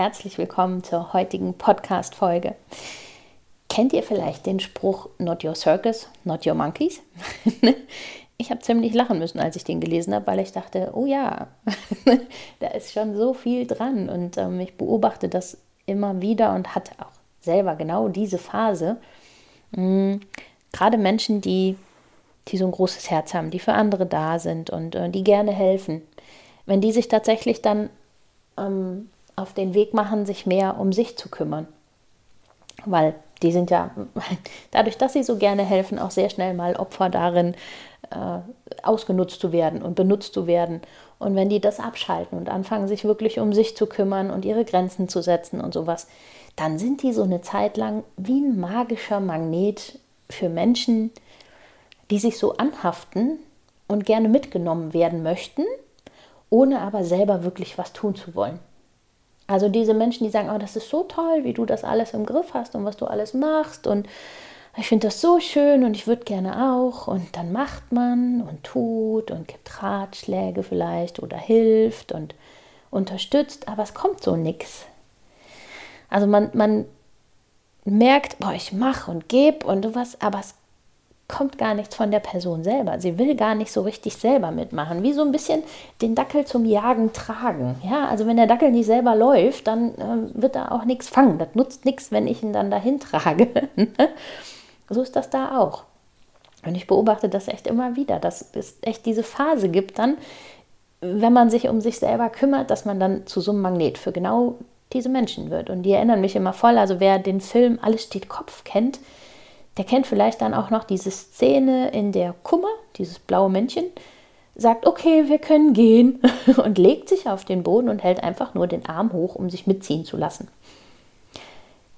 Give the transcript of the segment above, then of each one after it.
Herzlich willkommen zur heutigen Podcast-Folge. Kennt ihr vielleicht den Spruch Not your circus, not your monkeys? ich habe ziemlich lachen müssen, als ich den gelesen habe, weil ich dachte, oh ja, da ist schon so viel dran. Und ähm, ich beobachte das immer wieder und hatte auch selber genau diese Phase. Mhm. Gerade Menschen, die, die so ein großes Herz haben, die für andere da sind und äh, die gerne helfen, wenn die sich tatsächlich dann ähm, auf den Weg machen, sich mehr um sich zu kümmern. Weil die sind ja, dadurch, dass sie so gerne helfen, auch sehr schnell mal Opfer darin, äh, ausgenutzt zu werden und benutzt zu werden. Und wenn die das abschalten und anfangen, sich wirklich um sich zu kümmern und ihre Grenzen zu setzen und sowas, dann sind die so eine Zeit lang wie ein magischer Magnet für Menschen, die sich so anhaften und gerne mitgenommen werden möchten, ohne aber selber wirklich was tun zu wollen. Also diese Menschen, die sagen, oh, das ist so toll, wie du das alles im Griff hast und was du alles machst und ich finde das so schön und ich würde gerne auch. Und dann macht man und tut und gibt Ratschläge vielleicht oder hilft und unterstützt, aber es kommt so nichts. Also man, man merkt, boah, ich mache und gebe und sowas, aber es kommt gar nichts von der Person selber. Sie will gar nicht so richtig selber mitmachen. Wie so ein bisschen den Dackel zum Jagen tragen. Ja, also wenn der Dackel nicht selber läuft, dann äh, wird er auch nichts fangen. Das nutzt nichts, wenn ich ihn dann dahin trage. so ist das da auch. Und ich beobachte das echt immer wieder, dass es echt diese Phase gibt dann, wenn man sich um sich selber kümmert, dass man dann zu so einem Magnet für genau diese Menschen wird. Und die erinnern mich immer voll. Also wer den Film Alles steht Kopf kennt, der kennt vielleicht dann auch noch diese Szene, in der Kummer, dieses blaue Männchen, sagt, okay, wir können gehen und legt sich auf den Boden und hält einfach nur den Arm hoch, um sich mitziehen zu lassen.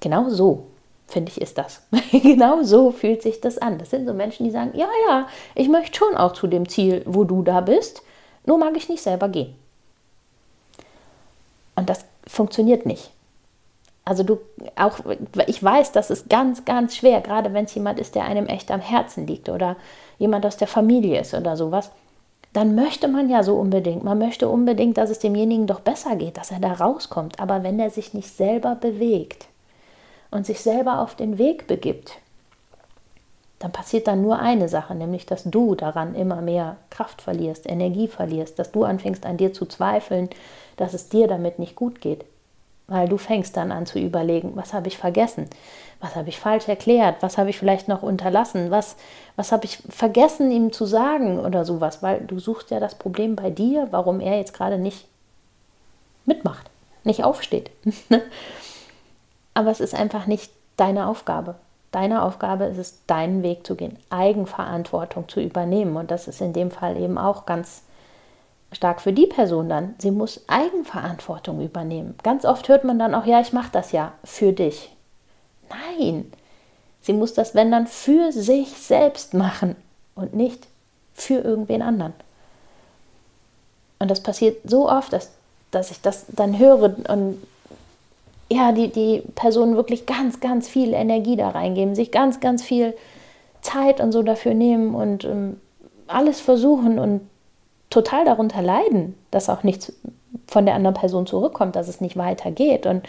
Genau so, finde ich, ist das. genau so fühlt sich das an. Das sind so Menschen, die sagen, ja, ja, ich möchte schon auch zu dem Ziel, wo du da bist, nur mag ich nicht selber gehen. Und das funktioniert nicht. Also du auch, ich weiß, das ist ganz, ganz schwer, gerade wenn es jemand ist, der einem echt am Herzen liegt oder jemand aus der Familie ist oder sowas. Dann möchte man ja so unbedingt, man möchte unbedingt, dass es demjenigen doch besser geht, dass er da rauskommt. Aber wenn er sich nicht selber bewegt und sich selber auf den Weg begibt, dann passiert dann nur eine Sache, nämlich dass du daran immer mehr Kraft verlierst, Energie verlierst, dass du anfängst an dir zu zweifeln, dass es dir damit nicht gut geht weil du fängst dann an zu überlegen, was habe ich vergessen, was habe ich falsch erklärt, was habe ich vielleicht noch unterlassen, was, was habe ich vergessen ihm zu sagen oder sowas, weil du suchst ja das Problem bei dir, warum er jetzt gerade nicht mitmacht, nicht aufsteht. Aber es ist einfach nicht deine Aufgabe. Deine Aufgabe ist es, deinen Weg zu gehen, Eigenverantwortung zu übernehmen. Und das ist in dem Fall eben auch ganz stark für die Person dann. Sie muss Eigenverantwortung übernehmen. Ganz oft hört man dann auch, ja, ich mache das ja für dich. Nein, sie muss das, wenn dann, für sich selbst machen und nicht für irgendwen anderen. Und das passiert so oft, dass, dass ich das dann höre und ja, die, die Personen wirklich ganz, ganz viel Energie da reingeben, sich ganz, ganz viel Zeit und so dafür nehmen und ähm, alles versuchen und total darunter leiden, dass auch nichts von der anderen Person zurückkommt, dass es nicht weitergeht. Und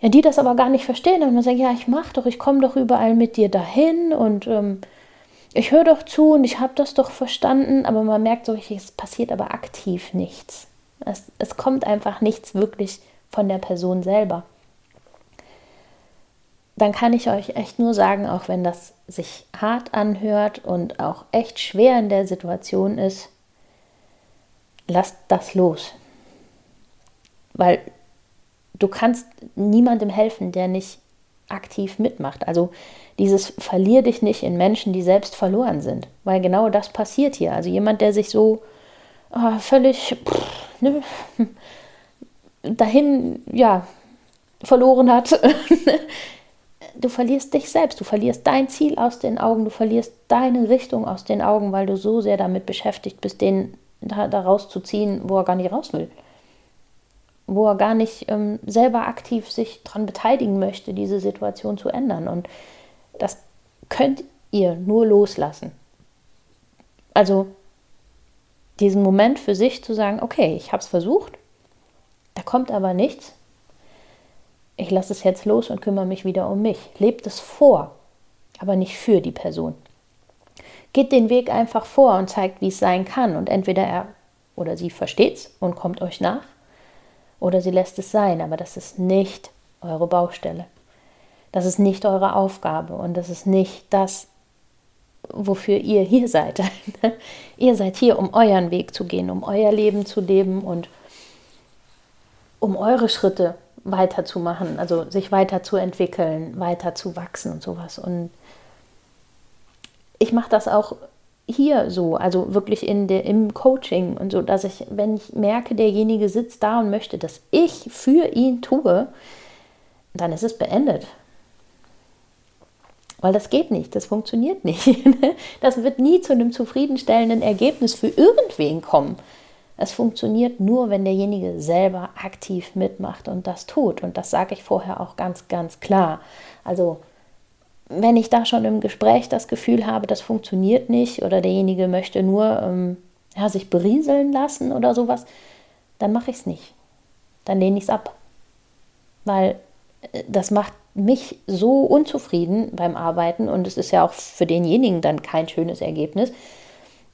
ja, die das aber gar nicht verstehen und man sagt, ja, ich mache doch, ich komme doch überall mit dir dahin und ähm, ich höre doch zu und ich habe das doch verstanden, aber man merkt so, es passiert aber aktiv nichts. Es, es kommt einfach nichts wirklich von der Person selber. Dann kann ich euch echt nur sagen, auch wenn das sich hart anhört und auch echt schwer in der Situation ist, lass das los. Weil du kannst niemandem helfen, der nicht aktiv mitmacht. Also dieses verlier dich nicht in Menschen, die selbst verloren sind, weil genau das passiert hier. Also jemand, der sich so oh, völlig pff, ne, dahin, ja, verloren hat. du verlierst dich selbst, du verlierst dein Ziel aus den Augen, du verlierst deine Richtung aus den Augen, weil du so sehr damit beschäftigt bist, den da, da rauszuziehen, wo er gar nicht raus will. Wo er gar nicht ähm, selber aktiv sich daran beteiligen möchte, diese Situation zu ändern. Und das könnt ihr nur loslassen. Also diesen Moment für sich zu sagen, okay, ich habe es versucht, da kommt aber nichts. Ich lasse es jetzt los und kümmere mich wieder um mich. Lebt es vor, aber nicht für die Person. Geht den Weg einfach vor und zeigt, wie es sein kann. Und entweder er oder sie versteht es und kommt euch nach, oder sie lässt es sein. Aber das ist nicht eure Baustelle. Das ist nicht eure Aufgabe und das ist nicht das, wofür ihr hier seid. ihr seid hier, um euren Weg zu gehen, um euer Leben zu leben und um eure Schritte weiterzumachen, also sich weiterzuentwickeln, weiter zu wachsen und sowas. Und ich mache das auch hier so, also wirklich in der, im Coaching und so, dass ich, wenn ich merke, derjenige sitzt da und möchte, dass ich für ihn tue, dann ist es beendet. Weil das geht nicht, das funktioniert nicht. Das wird nie zu einem zufriedenstellenden Ergebnis für irgendwen kommen. Es funktioniert nur, wenn derjenige selber aktiv mitmacht und das tut. Und das sage ich vorher auch ganz, ganz klar. Also wenn ich da schon im Gespräch das Gefühl habe, das funktioniert nicht oder derjenige möchte nur ähm, ja, sich berieseln lassen oder sowas, dann mache ich es nicht. Dann lehne ich es ab. Weil äh, das macht mich so unzufrieden beim Arbeiten und es ist ja auch für denjenigen dann kein schönes Ergebnis,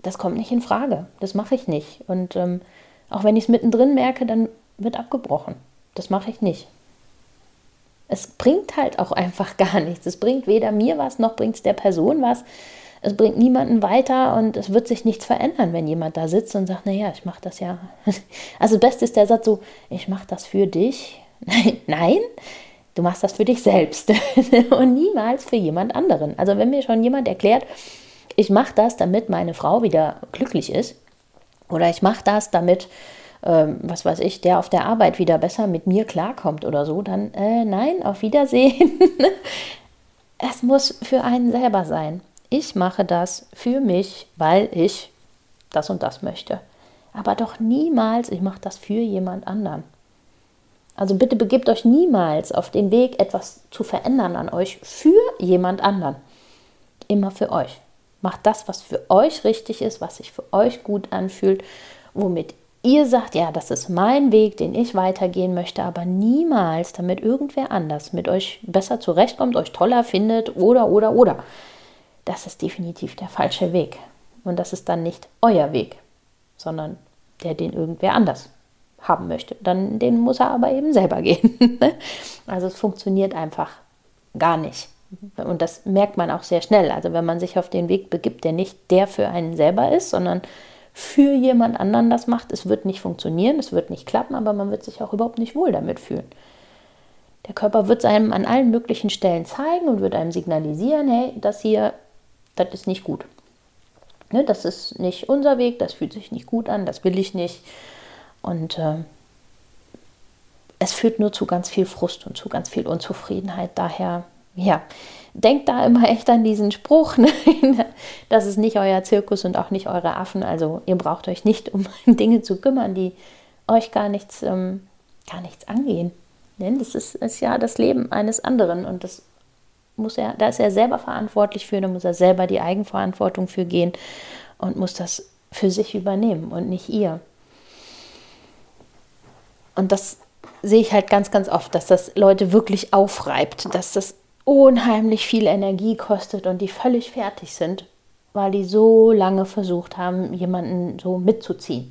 das kommt nicht in Frage. Das mache ich nicht. Und ähm, auch wenn ich es mittendrin merke, dann wird abgebrochen. Das mache ich nicht. Es bringt halt auch einfach gar nichts. Es bringt weder mir was, noch bringt es der Person was. Es bringt niemanden weiter und es wird sich nichts verändern, wenn jemand da sitzt und sagt, naja, ich mache das ja. Also das Beste ist der Satz so, ich mache das für dich. Nein, du machst das für dich selbst und niemals für jemand anderen. Also wenn mir schon jemand erklärt, ich mache das, damit meine Frau wieder glücklich ist. Oder ich mache das, damit, ähm, was weiß ich, der auf der Arbeit wieder besser mit mir klarkommt oder so. Dann äh, nein, auf Wiedersehen. es muss für einen selber sein. Ich mache das für mich, weil ich das und das möchte. Aber doch niemals, ich mache das für jemand anderen. Also bitte begebt euch niemals auf den Weg, etwas zu verändern an euch für jemand anderen. Immer für euch. Macht das, was für euch richtig ist, was sich für euch gut anfühlt, womit ihr sagt, ja, das ist mein Weg, den ich weitergehen möchte, aber niemals, damit irgendwer anders mit euch besser zurechtkommt, euch toller findet oder, oder, oder. Das ist definitiv der falsche Weg. Und das ist dann nicht euer Weg, sondern der, den irgendwer anders haben möchte. Dann den muss er aber eben selber gehen. also es funktioniert einfach gar nicht. Und das merkt man auch sehr schnell. Also wenn man sich auf den Weg begibt, der nicht der für einen selber ist, sondern für jemand anderen das macht, es wird nicht funktionieren, es wird nicht klappen, aber man wird sich auch überhaupt nicht wohl damit fühlen. Der Körper wird es einem an allen möglichen Stellen zeigen und wird einem signalisieren, hey, das hier, das ist nicht gut. Ne, das ist nicht unser Weg, das fühlt sich nicht gut an, das will ich nicht. Und äh, es führt nur zu ganz viel Frust und zu ganz viel Unzufriedenheit. Daher ja, denkt da immer echt an diesen Spruch, ne? das ist nicht euer Zirkus und auch nicht eure Affen. Also ihr braucht euch nicht um Dinge zu kümmern, die euch gar nichts, ähm, gar nichts angehen. Denn das ist, ist ja das Leben eines anderen und das muss er, da ist er selber verantwortlich für, da muss er selber die Eigenverantwortung für gehen und muss das für sich übernehmen und nicht ihr. Und das sehe ich halt ganz, ganz oft, dass das Leute wirklich aufreibt, dass das unheimlich viel Energie kostet und die völlig fertig sind, weil die so lange versucht haben, jemanden so mitzuziehen.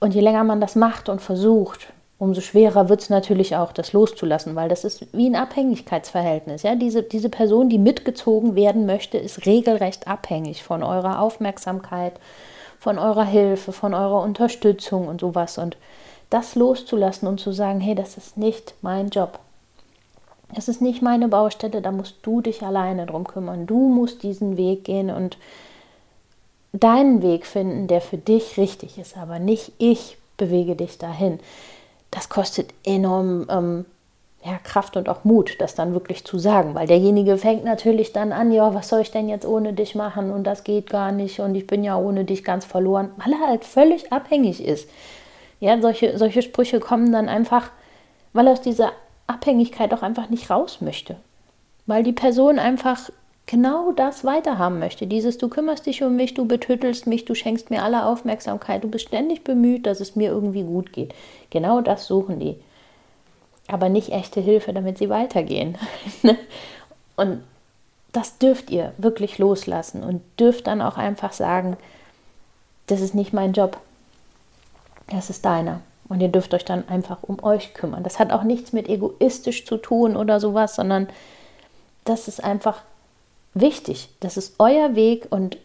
Und je länger man das macht und versucht, umso schwerer wird es natürlich auch, das loszulassen, weil das ist wie ein Abhängigkeitsverhältnis. Ja? Diese, diese Person, die mitgezogen werden möchte, ist regelrecht abhängig von eurer Aufmerksamkeit, von eurer Hilfe, von eurer Unterstützung und sowas. Und das loszulassen und zu sagen, hey, das ist nicht mein Job. Es ist nicht meine Baustelle, da musst du dich alleine drum kümmern. Du musst diesen Weg gehen und deinen Weg finden, der für dich richtig ist, aber nicht ich bewege dich dahin. Das kostet enorm ähm, ja, Kraft und auch Mut, das dann wirklich zu sagen, weil derjenige fängt natürlich dann an, ja, was soll ich denn jetzt ohne dich machen und das geht gar nicht und ich bin ja ohne dich ganz verloren, weil er halt völlig abhängig ist. Ja, solche, solche Sprüche kommen dann einfach, weil aus dieser Abhängigkeit auch einfach nicht raus möchte. Weil die Person einfach genau das weiterhaben möchte. Dieses, du kümmerst dich um mich, du betüttelst mich, du schenkst mir alle Aufmerksamkeit, du bist ständig bemüht, dass es mir irgendwie gut geht. Genau das suchen die. Aber nicht echte Hilfe, damit sie weitergehen. und das dürft ihr wirklich loslassen und dürft dann auch einfach sagen, das ist nicht mein Job, das ist deiner. Und ihr dürft euch dann einfach um euch kümmern. Das hat auch nichts mit egoistisch zu tun oder sowas, sondern das ist einfach wichtig. Das ist euer Weg und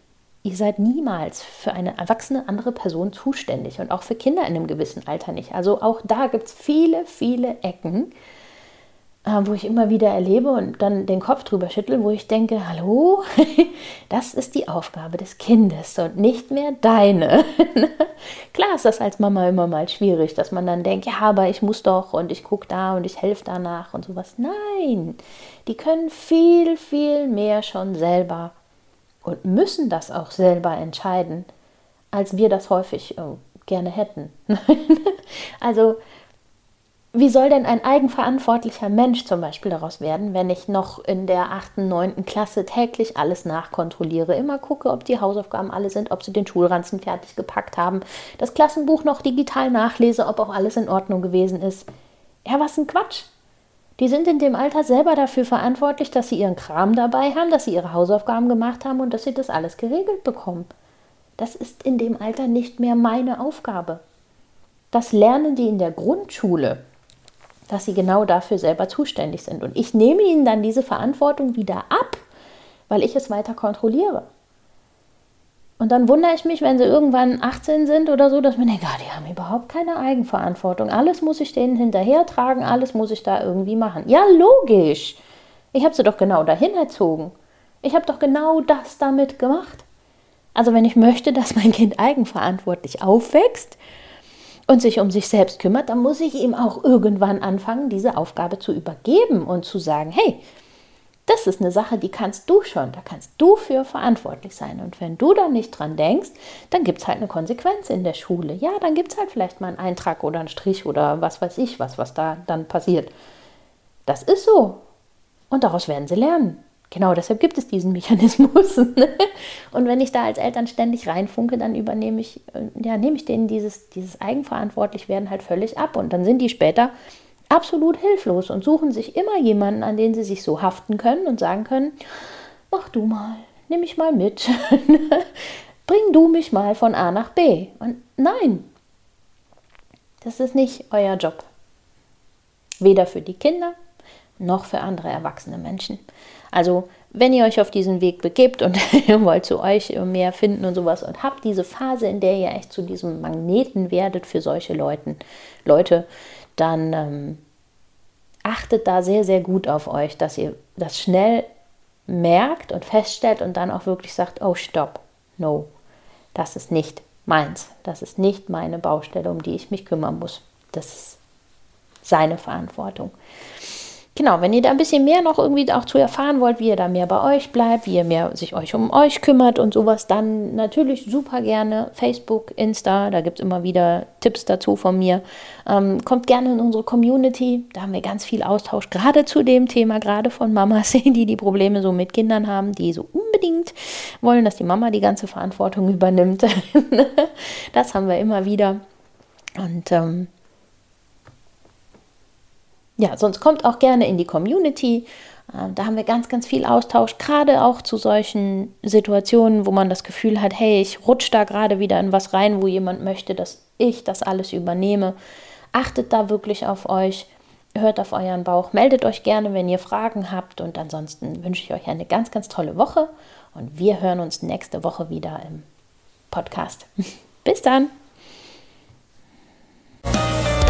ihr seid niemals für eine erwachsene andere Person zuständig und auch für Kinder in einem gewissen Alter nicht. Also auch da gibt es viele, viele Ecken, wo ich immer wieder erlebe und dann den Kopf drüber schüttel, wo ich denke, hallo, das ist die Aufgabe des Kindes und nicht mehr deine. Klar ist das als Mama immer mal schwierig, dass man dann denkt, ja, aber ich muss doch und ich gucke da und ich helfe danach und sowas. Nein, die können viel, viel mehr schon selber und müssen das auch selber entscheiden, als wir das häufig äh, gerne hätten. also wie soll denn ein eigenverantwortlicher Mensch zum Beispiel daraus werden, wenn ich noch in der 8., 9. Klasse täglich alles nachkontrolliere, immer gucke, ob die Hausaufgaben alle sind, ob sie den Schulranzen fertig gepackt haben, das Klassenbuch noch digital nachlese, ob auch alles in Ordnung gewesen ist. Ja, was ein Quatsch. Die sind in dem Alter selber dafür verantwortlich, dass sie ihren Kram dabei haben, dass sie ihre Hausaufgaben gemacht haben und dass sie das alles geregelt bekommen. Das ist in dem Alter nicht mehr meine Aufgabe. Das lernen die in der Grundschule dass sie genau dafür selber zuständig sind. Und ich nehme ihnen dann diese Verantwortung wieder ab, weil ich es weiter kontrolliere. Und dann wundere ich mich, wenn sie irgendwann 18 sind oder so, dass man denkt, ah, die haben überhaupt keine Eigenverantwortung. Alles muss ich denen hinterhertragen, alles muss ich da irgendwie machen. Ja, logisch. Ich habe sie doch genau dahin erzogen. Ich habe doch genau das damit gemacht. Also wenn ich möchte, dass mein Kind eigenverantwortlich aufwächst, und sich um sich selbst kümmert, dann muss ich ihm auch irgendwann anfangen, diese Aufgabe zu übergeben und zu sagen, hey, das ist eine Sache, die kannst du schon, da kannst du für verantwortlich sein. Und wenn du da nicht dran denkst, dann gibt es halt eine Konsequenz in der Schule. Ja, dann gibt es halt vielleicht mal einen Eintrag oder einen Strich oder was weiß ich, was, was da dann passiert. Das ist so. Und daraus werden sie lernen. Genau, deshalb gibt es diesen Mechanismus. Ne? Und wenn ich da als Eltern ständig reinfunke, dann übernehme ich, äh, ja, nehme ich denen dieses, dieses Eigenverantwortlichwerden halt völlig ab. Und dann sind die später absolut hilflos und suchen sich immer jemanden, an den sie sich so haften können und sagen können, mach du mal, nimm mich mal mit, bring du mich mal von A nach B. Und nein, das ist nicht euer Job. Weder für die Kinder noch für andere erwachsene Menschen. Also, wenn ihr euch auf diesen Weg begebt und ihr wollt zu euch mehr finden und sowas und habt diese Phase, in der ihr echt zu diesem Magneten werdet für solche Leuten, Leute, dann ähm, achtet da sehr, sehr gut auf euch, dass ihr das schnell merkt und feststellt und dann auch wirklich sagt, oh, stopp, no, das ist nicht meins, das ist nicht meine Baustelle, um die ich mich kümmern muss. Das ist seine Verantwortung. Genau, wenn ihr da ein bisschen mehr noch irgendwie auch zu erfahren wollt, wie ihr da mehr bei euch bleibt, wie ihr mehr sich euch um euch kümmert und sowas, dann natürlich super gerne Facebook, Insta, da gibt es immer wieder Tipps dazu von mir. Ähm, kommt gerne in unsere Community, da haben wir ganz viel Austausch, gerade zu dem Thema, gerade von Mamas, die die Probleme so mit Kindern haben, die so unbedingt wollen, dass die Mama die ganze Verantwortung übernimmt. das haben wir immer wieder. Und ähm, ja, sonst kommt auch gerne in die Community. Ähm, da haben wir ganz, ganz viel Austausch, gerade auch zu solchen Situationen, wo man das Gefühl hat, hey, ich rutsche da gerade wieder in was rein, wo jemand möchte, dass ich das alles übernehme. Achtet da wirklich auf euch, hört auf euren Bauch, meldet euch gerne, wenn ihr Fragen habt und ansonsten wünsche ich euch eine ganz, ganz tolle Woche und wir hören uns nächste Woche wieder im Podcast. Bis dann!